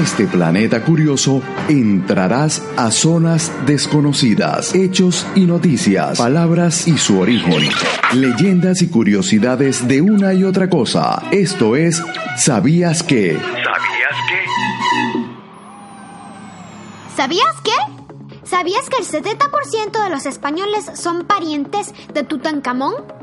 este planeta curioso entrarás a zonas desconocidas, hechos y noticias, palabras y su origen, leyendas y curiosidades de una y otra cosa. Esto es ¿Sabías qué? ¿Sabías qué? ¿Sabías qué? ¿Sabías que el 70% de los españoles son parientes de Tutankamón?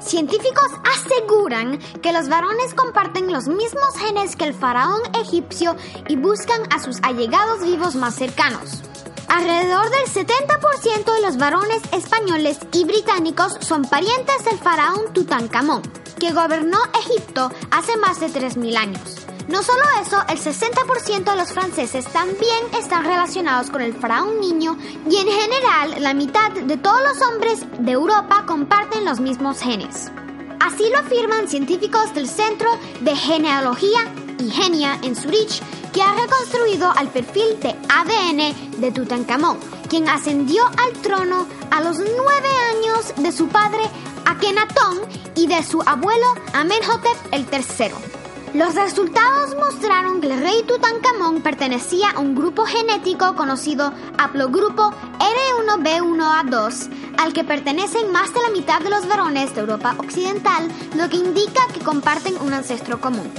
Científicos aseguran que los varones comparten los mismos genes que el faraón egipcio y buscan a sus allegados vivos más cercanos. Alrededor del 70% de los varones españoles y británicos son parientes del faraón Tutankamón, que gobernó Egipto hace más de 3.000 años. No solo eso, el 60% de los franceses también están relacionados con el faraón niño y en general la mitad de todos los hombres de Europa comparten los mismos genes. Así lo afirman científicos del Centro de Genealogía y Genia en Zurich, que ha reconstruido al perfil de ADN de Tutankamón, quien ascendió al trono a los nueve años de su padre Akenatón y de su abuelo Amenhotep III. Los resultados mostraron que el rey Tutankamón pertenecía a un grupo genético conocido haplogrupo R1B1A2, al que pertenecen más de la mitad de los varones de Europa Occidental, lo que indica que comparten un ancestro común.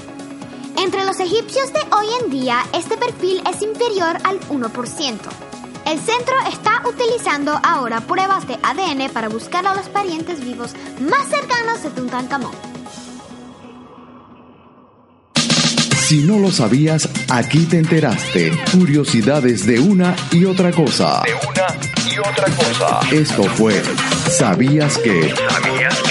Entre los egipcios de hoy en día, este perfil es inferior al 1%. El centro está utilizando ahora pruebas de ADN para buscar a los parientes vivos más cercanos de Tutankamón. Si no lo sabías, aquí te enteraste. Curiosidades de una y otra cosa. De una y otra cosa. Esto fue ¿Sabías que? ¿Sabías qué?